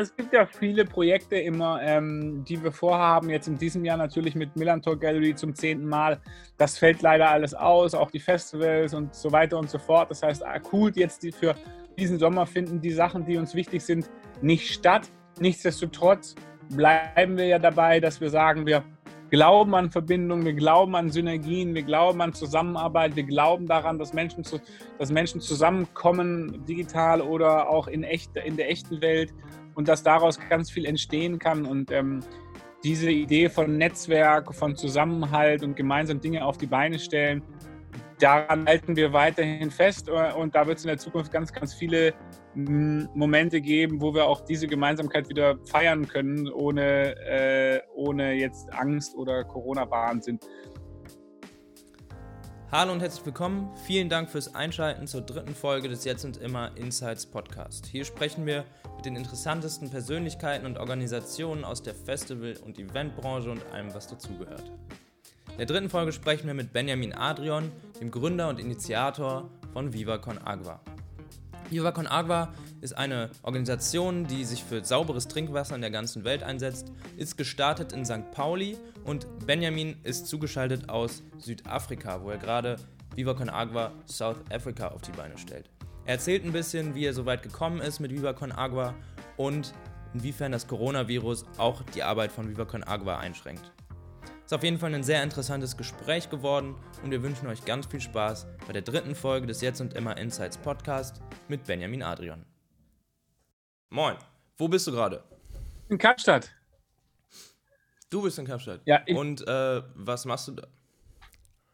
es gibt ja viele Projekte immer, ähm, die wir vorhaben. Jetzt in diesem Jahr natürlich mit Millantor Gallery zum zehnten Mal. Das fällt leider alles aus, auch die Festivals und so weiter und so fort. Das heißt, akut jetzt die für diesen Sommer finden die Sachen, die uns wichtig sind, nicht statt. Nichtsdestotrotz bleiben wir ja dabei, dass wir sagen, wir glauben an Verbindungen, wir glauben an Synergien, wir glauben an Zusammenarbeit, wir glauben daran, dass Menschen, zu, dass Menschen zusammenkommen, digital oder auch in, echt, in der echten Welt und dass daraus ganz viel entstehen kann. Und ähm, diese Idee von Netzwerk, von Zusammenhalt und gemeinsam Dinge auf die Beine stellen, daran halten wir weiterhin fest äh, und da wird es in der Zukunft ganz, ganz viele mm, Momente geben, wo wir auch diese Gemeinsamkeit wieder feiern können, ohne, äh, ohne jetzt Angst oder Corona-Wahnsinn. Hallo und herzlich willkommen. Vielen Dank fürs Einschalten zur dritten Folge des Jetzt und Immer Insights Podcast. Hier sprechen wir mit den interessantesten Persönlichkeiten und Organisationen aus der Festival- und Eventbranche und allem, was dazugehört. In der dritten Folge sprechen wir mit Benjamin Adrian, dem Gründer und Initiator von Viva Agua. Viva Con Agua ist eine Organisation, die sich für sauberes Trinkwasser in der ganzen Welt einsetzt, ist gestartet in St. Pauli und Benjamin ist zugeschaltet aus Südafrika, wo er gerade Viva Con Agua South Africa auf die Beine stellt. Er erzählt ein bisschen, wie er so weit gekommen ist mit Viva Con Agua und inwiefern das Coronavirus auch die Arbeit von Viva Con Agua einschränkt. Ist auf jeden Fall ein sehr interessantes Gespräch geworden und wir wünschen euch ganz viel Spaß bei der dritten Folge des Jetzt und Immer Insights Podcast mit Benjamin Adrian. Moin, wo bist du gerade? In Kapstadt. Du bist in Kapstadt? Ja. Und äh, was machst du da?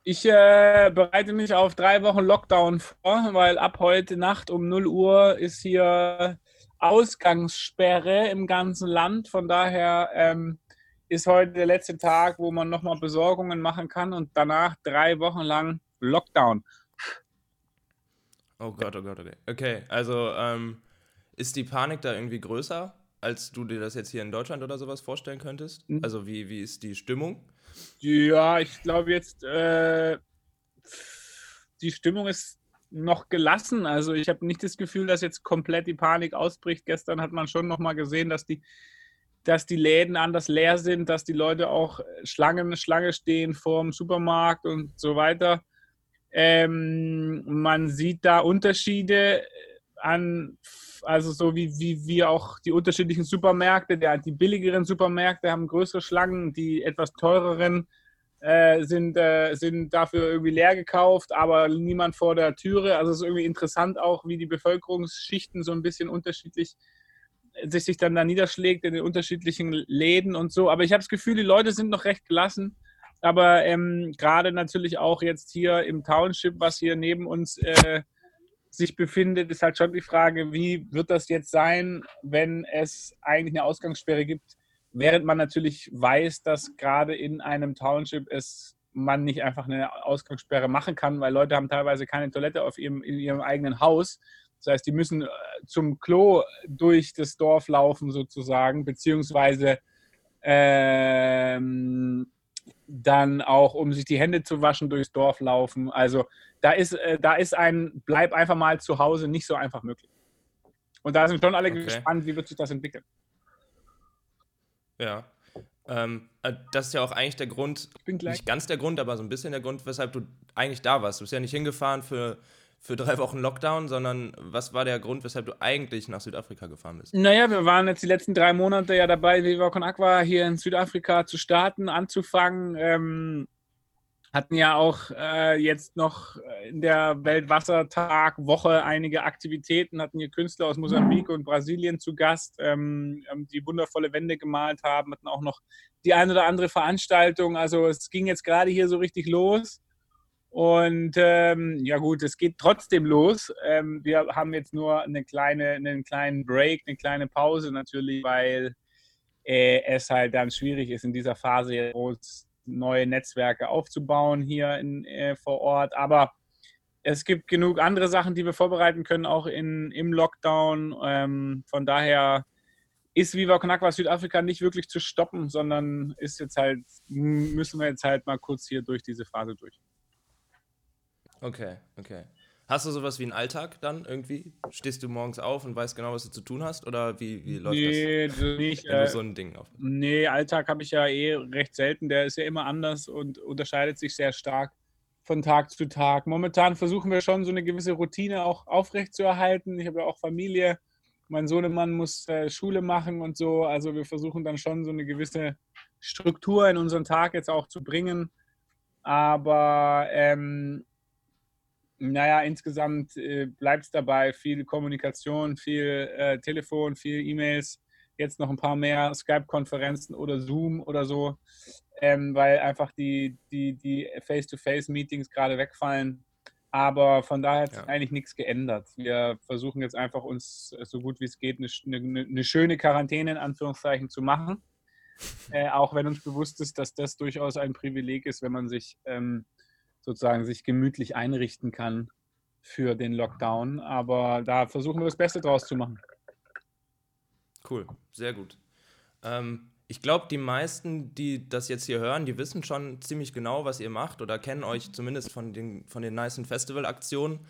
Ich äh, bereite mich auf drei Wochen Lockdown vor, weil ab heute Nacht um 0 Uhr ist hier Ausgangssperre im ganzen Land. Von daher ähm, ist heute der letzte Tag, wo man nochmal Besorgungen machen kann und danach drei Wochen lang Lockdown. Oh Gott, oh Gott, okay. Okay, also ähm, ist die Panik da irgendwie größer, als du dir das jetzt hier in Deutschland oder sowas vorstellen könntest? Mhm. Also wie, wie ist die Stimmung? Ja, ich glaube jetzt, äh, die Stimmung ist noch gelassen. Also ich habe nicht das Gefühl, dass jetzt komplett die Panik ausbricht. Gestern hat man schon nochmal gesehen, dass die dass die Läden anders leer sind, dass die Leute auch Schlangen, Schlange stehen vorm Supermarkt und so weiter. Ähm, man sieht da Unterschiede an, also so wie, wie, wie auch die unterschiedlichen Supermärkte. Der, die billigeren Supermärkte haben größere Schlangen, die etwas teureren äh, sind, äh, sind dafür irgendwie leer gekauft, aber niemand vor der Türe. Also es ist irgendwie interessant auch, wie die Bevölkerungsschichten so ein bisschen unterschiedlich äh, sich, sich dann da niederschlägt in den unterschiedlichen Läden und so. Aber ich habe das Gefühl, die Leute sind noch recht gelassen. Aber ähm, gerade natürlich auch jetzt hier im Township, was hier neben uns äh, sich befindet, ist halt schon die Frage, wie wird das jetzt sein, wenn es eigentlich eine Ausgangssperre gibt, während man natürlich weiß, dass gerade in einem Township es man nicht einfach eine Ausgangssperre machen kann, weil Leute haben teilweise keine Toilette auf ihrem, in ihrem eigenen Haus das heißt, die müssen äh, zum Klo durch das Dorf laufen sozusagen, beziehungsweise ähm, dann auch, um sich die Hände zu waschen, durchs Dorf laufen. Also da ist, äh, da ist ein Bleib einfach mal zu Hause nicht so einfach möglich. Und da sind schon alle okay. gespannt, wie wird sich das entwickeln. Ja. Ähm, äh, das ist ja auch eigentlich der Grund, nicht ganz der Grund, aber so ein bisschen der Grund, weshalb du eigentlich da warst. Du bist ja nicht hingefahren für für drei Wochen Lockdown, sondern was war der Grund, weshalb du eigentlich nach Südafrika gefahren bist? Naja, wir waren jetzt die letzten drei Monate ja dabei, Viva Con Aqua hier in Südafrika zu starten, anzufangen. Ähm, hatten ja auch äh, jetzt noch in der Weltwassertag-Woche einige Aktivitäten, hatten hier Künstler aus Mosambik und Brasilien zu Gast, ähm, die wundervolle Wände gemalt haben, hatten auch noch die eine oder andere Veranstaltung. Also es ging jetzt gerade hier so richtig los. Und ähm, ja gut, es geht trotzdem los. Ähm, wir haben jetzt nur eine kleine, einen kleinen Break, eine kleine Pause natürlich, weil äh, es halt dann schwierig ist in dieser Phase neue Netzwerke aufzubauen hier in, äh, vor Ort. Aber es gibt genug andere Sachen, die wir vorbereiten können, auch in, im Lockdown. Ähm, von daher ist Viva Con Agua Südafrika nicht wirklich zu stoppen, sondern ist jetzt halt, müssen wir jetzt halt mal kurz hier durch diese Phase durch. Okay, okay. Hast du sowas wie einen Alltag dann irgendwie? Stehst du morgens auf und weißt genau, was du zu tun hast? Oder wie, wie läuft nee, das? Nicht, äh, so ein Ding auf. Nee, Alltag habe ich ja eh recht selten. Der ist ja immer anders und unterscheidet sich sehr stark von Tag zu Tag. Momentan versuchen wir schon so eine gewisse Routine auch aufrechtzuerhalten. Ich habe ja auch Familie. Mein Sohnemann muss äh, Schule machen und so. Also wir versuchen dann schon so eine gewisse Struktur in unseren Tag jetzt auch zu bringen. Aber ähm, naja, insgesamt äh, bleibt es dabei. Viel Kommunikation, viel äh, Telefon, viel E-Mails, jetzt noch ein paar mehr Skype-Konferenzen oder Zoom oder so, ähm, weil einfach die, die, die Face-to-Face-Meetings gerade wegfallen. Aber von daher hat sich ja. eigentlich nichts geändert. Wir versuchen jetzt einfach uns äh, so gut wie es geht eine, eine, eine schöne Quarantäne in Anführungszeichen zu machen. Äh, auch wenn uns bewusst ist, dass das durchaus ein Privileg ist, wenn man sich ähm, sozusagen sich gemütlich einrichten kann für den Lockdown. Aber da versuchen wir das Beste draus zu machen. Cool, sehr gut. Ähm, ich glaube, die meisten, die das jetzt hier hören, die wissen schon ziemlich genau, was ihr macht oder kennen euch zumindest von den, von den nicen Festivalaktionen.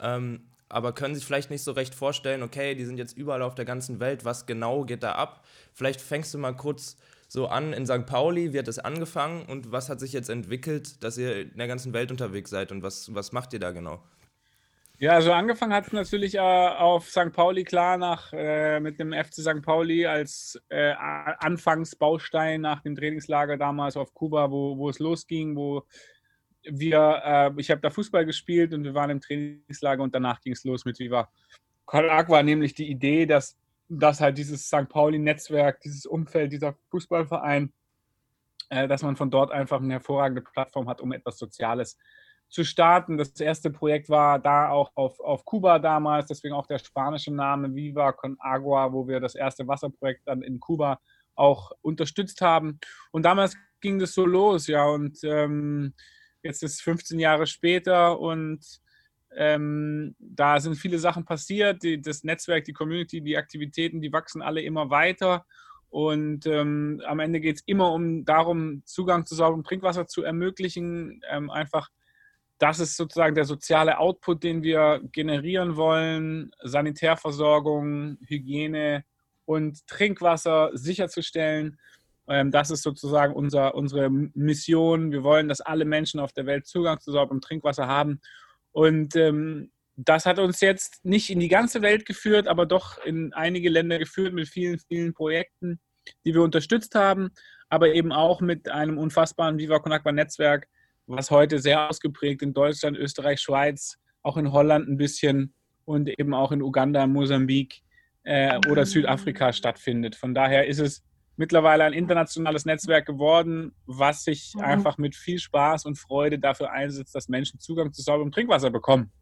Ähm, aber können sich vielleicht nicht so recht vorstellen, okay, die sind jetzt überall auf der ganzen Welt, was genau geht da ab? Vielleicht fängst du mal kurz so an in St. Pauli? Wie hat es angefangen und was hat sich jetzt entwickelt, dass ihr in der ganzen Welt unterwegs seid und was, was macht ihr da genau? Ja, also angefangen hat es natürlich äh, auf St. Pauli, klar, nach, äh, mit dem FC St. Pauli als äh, Anfangsbaustein nach dem Trainingslager damals auf Kuba, wo, wo es losging, wo wir, äh, ich habe da Fußball gespielt und wir waren im Trainingslager und danach ging es los mit Viva Con Agua, nämlich die Idee, dass dass halt dieses St. Pauli-Netzwerk, dieses Umfeld, dieser Fußballverein, äh, dass man von dort einfach eine hervorragende Plattform hat, um etwas Soziales zu starten. Das erste Projekt war da auch auf, auf Kuba damals, deswegen auch der spanische Name Viva con Agua, wo wir das erste Wasserprojekt dann in Kuba auch unterstützt haben. Und damals ging das so los, ja, und ähm, jetzt ist 15 Jahre später und ähm, da sind viele Sachen passiert. Die, das Netzwerk, die Community, die Aktivitäten, die wachsen alle immer weiter. Und ähm, am Ende geht es immer um darum, Zugang zu sauberem Trinkwasser zu ermöglichen. Ähm, einfach, das ist sozusagen der soziale Output, den wir generieren wollen. Sanitärversorgung, Hygiene und Trinkwasser sicherzustellen. Ähm, das ist sozusagen unser, unsere Mission. Wir wollen, dass alle Menschen auf der Welt Zugang zu sauberem Trinkwasser haben. Und ähm, das hat uns jetzt nicht in die ganze Welt geführt, aber doch in einige Länder geführt mit vielen, vielen Projekten, die wir unterstützt haben, aber eben auch mit einem unfassbaren Viva Con Agua Netzwerk, was heute sehr ausgeprägt in Deutschland, Österreich, Schweiz, auch in Holland ein bisschen und eben auch in Uganda, Mosambik äh, oder Südafrika stattfindet. Von daher ist es mittlerweile ein internationales Netzwerk geworden, was sich mhm. einfach mit viel Spaß und Freude dafür einsetzt, dass Menschen Zugang zu sauberem Trinkwasser bekommen.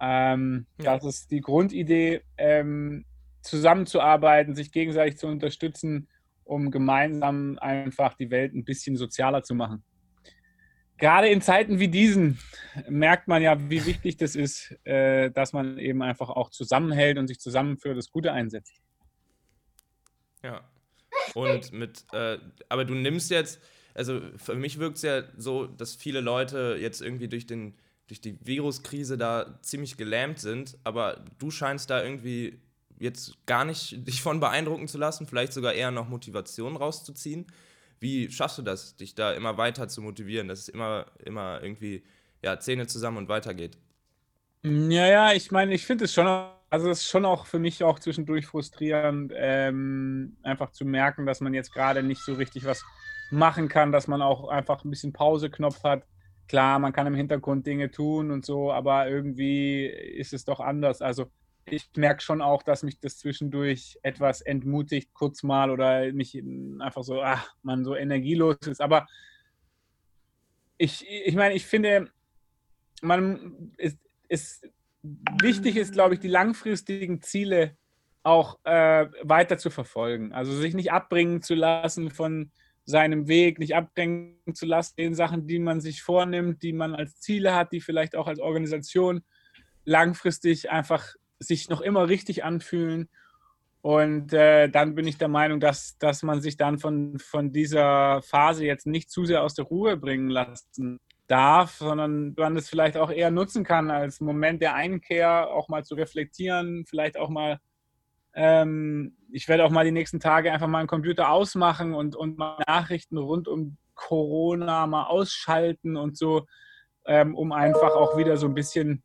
Ähm, ja. Das ist die Grundidee, ähm, zusammenzuarbeiten, sich gegenseitig zu unterstützen, um gemeinsam einfach die Welt ein bisschen sozialer zu machen. Gerade in Zeiten wie diesen merkt man ja, wie wichtig das ist, äh, dass man eben einfach auch zusammenhält und sich zusammen für das Gute einsetzt. Ja, und mit, äh, aber du nimmst jetzt, also für mich wirkt es ja so, dass viele Leute jetzt irgendwie durch, den, durch die Viruskrise da ziemlich gelähmt sind, aber du scheinst da irgendwie jetzt gar nicht dich von beeindrucken zu lassen, vielleicht sogar eher noch Motivation rauszuziehen. Wie schaffst du das, dich da immer weiter zu motivieren, dass es immer, immer irgendwie ja, Zähne zusammen und weitergeht? Ja, ja, ich meine, ich finde es schon also es ist schon auch für mich auch zwischendurch frustrierend, ähm, einfach zu merken, dass man jetzt gerade nicht so richtig was machen kann, dass man auch einfach ein bisschen Pauseknopf hat. Klar, man kann im Hintergrund Dinge tun und so, aber irgendwie ist es doch anders. Also ich merke schon auch, dass mich das zwischendurch etwas entmutigt, kurz mal oder mich einfach so, ach, man so energielos ist. Aber ich, ich meine, ich finde, man ist, ist wichtig ist, glaube ich, die langfristigen Ziele auch äh, weiter zu verfolgen. Also sich nicht abbringen zu lassen von seinem Weg, nicht abbringen zu lassen den Sachen, die man sich vornimmt, die man als Ziele hat, die vielleicht auch als Organisation langfristig einfach sich noch immer richtig anfühlen. Und äh, dann bin ich der Meinung, dass, dass man sich dann von, von dieser Phase jetzt nicht zu sehr aus der Ruhe bringen lassen darf, sondern man es vielleicht auch eher nutzen kann als Moment der Einkehr, auch mal zu reflektieren, vielleicht auch mal, ähm, ich werde auch mal die nächsten Tage einfach mal einen Computer ausmachen und, und mal Nachrichten rund um Corona mal ausschalten und so, ähm, um einfach auch wieder so ein bisschen,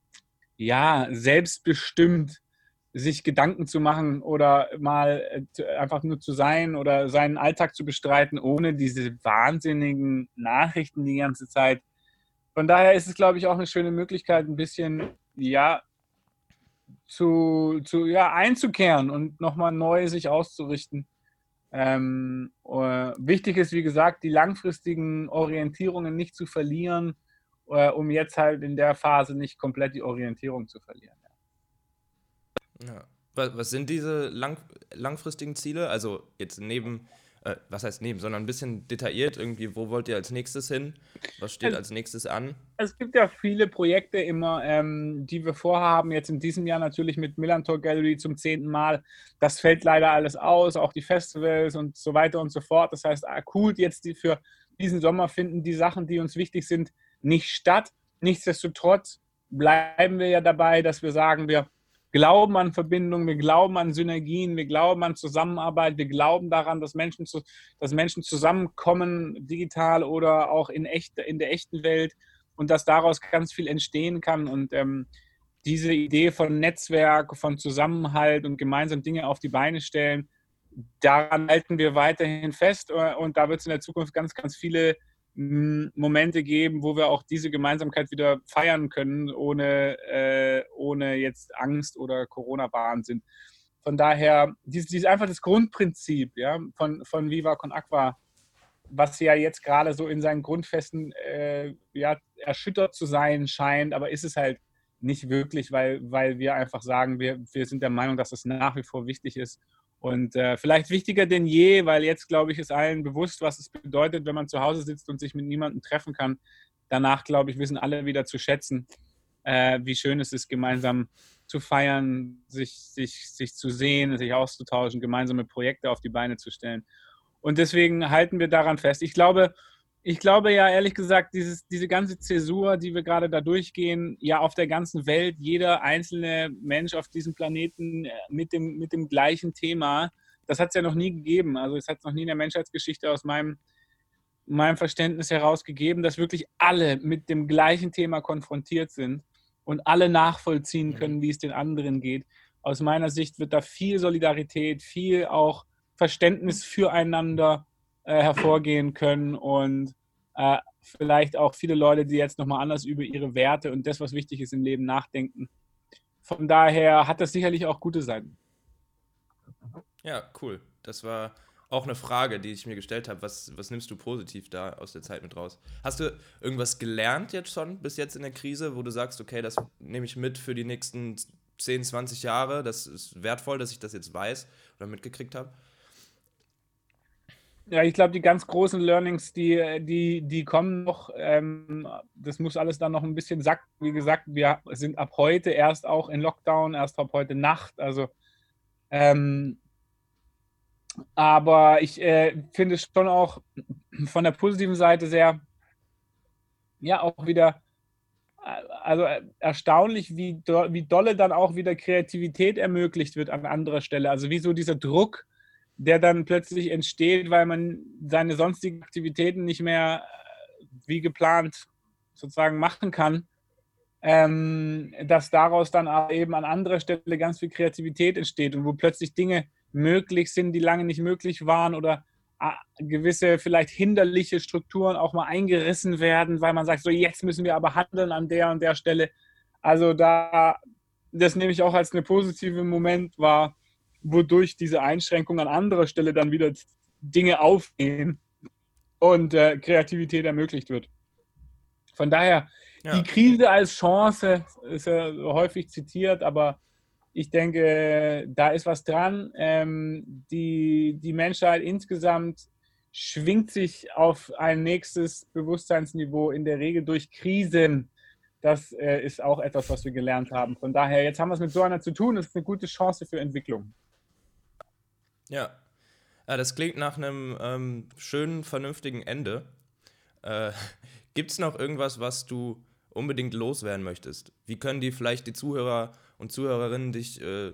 ja, selbstbestimmt sich Gedanken zu machen oder mal äh, einfach nur zu sein oder seinen Alltag zu bestreiten, ohne diese wahnsinnigen Nachrichten die ganze Zeit. Von daher ist es, glaube ich, auch eine schöne Möglichkeit, ein bisschen, ja, zu, zu ja, einzukehren und nochmal neu sich auszurichten. Ähm, äh, wichtig ist, wie gesagt, die langfristigen Orientierungen nicht zu verlieren, äh, um jetzt halt in der Phase nicht komplett die Orientierung zu verlieren. Ja. Was, was sind diese lang, langfristigen Ziele? Also jetzt neben, äh, was heißt neben, sondern ein bisschen detailliert irgendwie, wo wollt ihr als nächstes hin? Was steht als nächstes an? Es gibt ja viele Projekte immer, ähm, die wir vorhaben, jetzt in diesem Jahr natürlich mit Millantor Gallery zum zehnten Mal. Das fällt leider alles aus, auch die Festivals und so weiter und so fort. Das heißt, akut jetzt die für diesen Sommer finden die Sachen, die uns wichtig sind, nicht statt. Nichtsdestotrotz bleiben wir ja dabei, dass wir sagen, wir glauben an Verbindungen, wir glauben an Synergien, wir glauben an Zusammenarbeit, wir glauben daran, dass Menschen, zu, dass Menschen zusammenkommen, digital oder auch in, echt, in der echten Welt und dass daraus ganz viel entstehen kann. Und ähm, diese Idee von Netzwerk, von Zusammenhalt und gemeinsam Dinge auf die Beine stellen, daran halten wir weiterhin fest. Und da wird es in der Zukunft ganz, ganz viele Momente geben, wo wir auch diese Gemeinsamkeit wieder feiern können, ohne, äh, ohne jetzt Angst oder Corona-Bahn sind. Von daher, dies, dies ist einfach das Grundprinzip ja, von, von Viva Con Aqua, was ja jetzt gerade so in seinen Grundfesten äh, ja, erschüttert zu sein scheint, aber ist es halt nicht wirklich, weil, weil wir einfach sagen, wir, wir sind der Meinung, dass es nach wie vor wichtig ist und äh, vielleicht wichtiger denn je, weil jetzt, glaube ich, ist allen bewusst, was es bedeutet, wenn man zu Hause sitzt und sich mit niemandem treffen kann. Danach, glaube ich, wissen alle wieder zu schätzen, äh, wie schön es ist, gemeinsam zu feiern, sich, sich, sich zu sehen, sich auszutauschen, gemeinsame Projekte auf die Beine zu stellen. Und deswegen halten wir daran fest. Ich glaube, ich glaube ja ehrlich gesagt, dieses, diese ganze Zäsur, die wir gerade da durchgehen, ja auf der ganzen Welt, jeder einzelne Mensch auf diesem Planeten äh, mit dem, mit dem gleichen Thema, das hat es ja noch nie gegeben. Also es hat es noch nie in der Menschheitsgeschichte aus meinem, meinem Verständnis heraus gegeben, dass wirklich alle mit dem gleichen Thema konfrontiert sind und alle nachvollziehen können, wie es den anderen geht. Aus meiner Sicht wird da viel Solidarität, viel auch Verständnis füreinander äh, hervorgehen können und äh, vielleicht auch viele Leute, die jetzt nochmal anders über ihre Werte und das, was wichtig ist im Leben, nachdenken. Von daher hat das sicherlich auch gute Seiten. Ja, cool. Das war auch eine Frage, die ich mir gestellt habe. Was, was nimmst du positiv da aus der Zeit mit raus? Hast du irgendwas gelernt jetzt schon bis jetzt in der Krise, wo du sagst, okay, das nehme ich mit für die nächsten 10, 20 Jahre, das ist wertvoll, dass ich das jetzt weiß oder mitgekriegt habe? Ja, ich glaube, die ganz großen Learnings, die, die, die kommen noch. Ähm, das muss alles dann noch ein bisschen sacken. Wie gesagt, wir sind ab heute erst auch in Lockdown, erst ab heute Nacht. Also, ähm, aber ich äh, finde es schon auch von der positiven Seite sehr, ja, auch wieder, also erstaunlich, wie, wie dolle dann auch wieder Kreativität ermöglicht wird an anderer Stelle. Also, wie so dieser Druck der dann plötzlich entsteht, weil man seine sonstigen Aktivitäten nicht mehr äh, wie geplant sozusagen machen kann, ähm, dass daraus dann aber eben an anderer Stelle ganz viel Kreativität entsteht und wo plötzlich Dinge möglich sind, die lange nicht möglich waren oder äh, gewisse vielleicht hinderliche Strukturen auch mal eingerissen werden, weil man sagt, so jetzt müssen wir aber handeln an der und der Stelle. Also da, das nehme ich auch als eine positive Moment wahr, wodurch diese Einschränkungen an anderer Stelle dann wieder Dinge aufgehen und äh, Kreativität ermöglicht wird. Von daher, ja. die Krise als Chance ist ja häufig zitiert, aber ich denke, da ist was dran. Ähm, die, die Menschheit insgesamt schwingt sich auf ein nächstes Bewusstseinsniveau in der Regel durch Krisen. Das äh, ist auch etwas, was wir gelernt haben. Von daher, jetzt haben wir es mit so einer zu tun. Das ist eine gute Chance für Entwicklung. Ja. ja das klingt nach einem ähm, schönen, vernünftigen Ende. Äh, Gibt es noch irgendwas, was du unbedingt loswerden möchtest? Wie können die vielleicht die Zuhörer und Zuhörerinnen dich äh,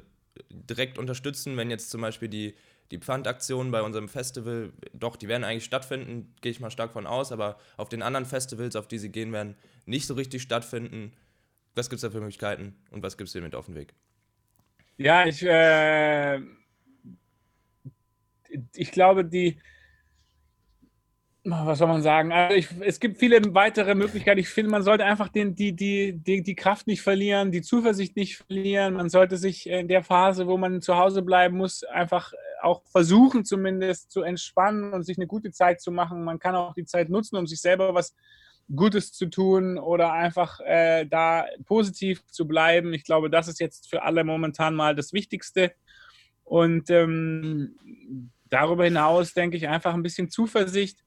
direkt unterstützen, wenn jetzt zum Beispiel die, die Pfandaktionen bei unserem Festival, doch, die werden eigentlich stattfinden, gehe ich mal stark von aus, aber auf den anderen Festivals, auf die sie gehen werden, nicht so richtig stattfinden. Was gibt es da für Möglichkeiten und was gibt es dir mit auf den Weg? Ja, ich, äh, ich glaube, die, was soll man sagen? Also ich, es gibt viele weitere Möglichkeiten. Ich finde, man sollte einfach den, die, die, die, die Kraft nicht verlieren, die Zuversicht nicht verlieren. Man sollte sich in der Phase, wo man zu Hause bleiben muss, einfach auch versuchen, zumindest zu entspannen und sich eine gute Zeit zu machen. Man kann auch die Zeit nutzen, um sich selber was Gutes zu tun oder einfach äh, da positiv zu bleiben. Ich glaube, das ist jetzt für alle momentan mal das Wichtigste. Und ähm, darüber hinaus denke ich einfach ein bisschen Zuversicht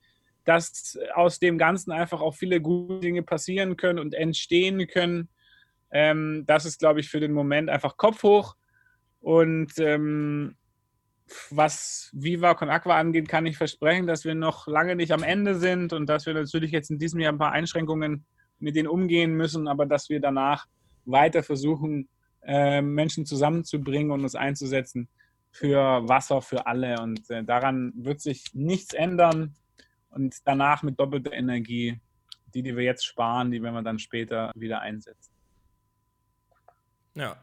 dass aus dem Ganzen einfach auch viele gute Dinge passieren können und entstehen können. Ähm, das ist, glaube ich, für den Moment einfach Kopf hoch. Und ähm, was Viva Con Aqua angeht, kann ich versprechen, dass wir noch lange nicht am Ende sind und dass wir natürlich jetzt in diesem Jahr ein paar Einschränkungen mit denen umgehen müssen, aber dass wir danach weiter versuchen, äh, Menschen zusammenzubringen und uns einzusetzen für Wasser für alle. Und äh, daran wird sich nichts ändern und danach mit doppelter Energie, die, die wir jetzt sparen, die werden wir dann später wieder einsetzen. Ja.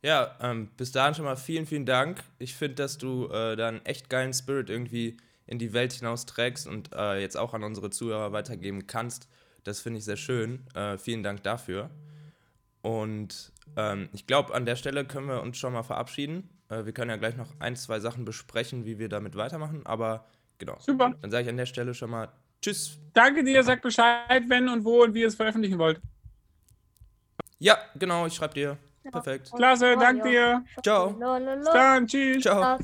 Ja, ähm, bis dahin schon mal vielen, vielen Dank. Ich finde, dass du äh, da einen echt geilen Spirit irgendwie in die Welt hinaus trägst und äh, jetzt auch an unsere Zuhörer weitergeben kannst. Das finde ich sehr schön. Äh, vielen Dank dafür. Und ähm, ich glaube, an der Stelle können wir uns schon mal verabschieden. Äh, wir können ja gleich noch ein, zwei Sachen besprechen, wie wir damit weitermachen. Aber Genau. Super. Dann sage ich an der Stelle schon mal Tschüss. Danke dir, sag Bescheid, wenn und wo und wie ihr es veröffentlichen wollt. Ja, genau, ich schreibe dir. Ja. Perfekt. Klasse, danke dir. Ciao. Bis dann, tschüss. Ciao.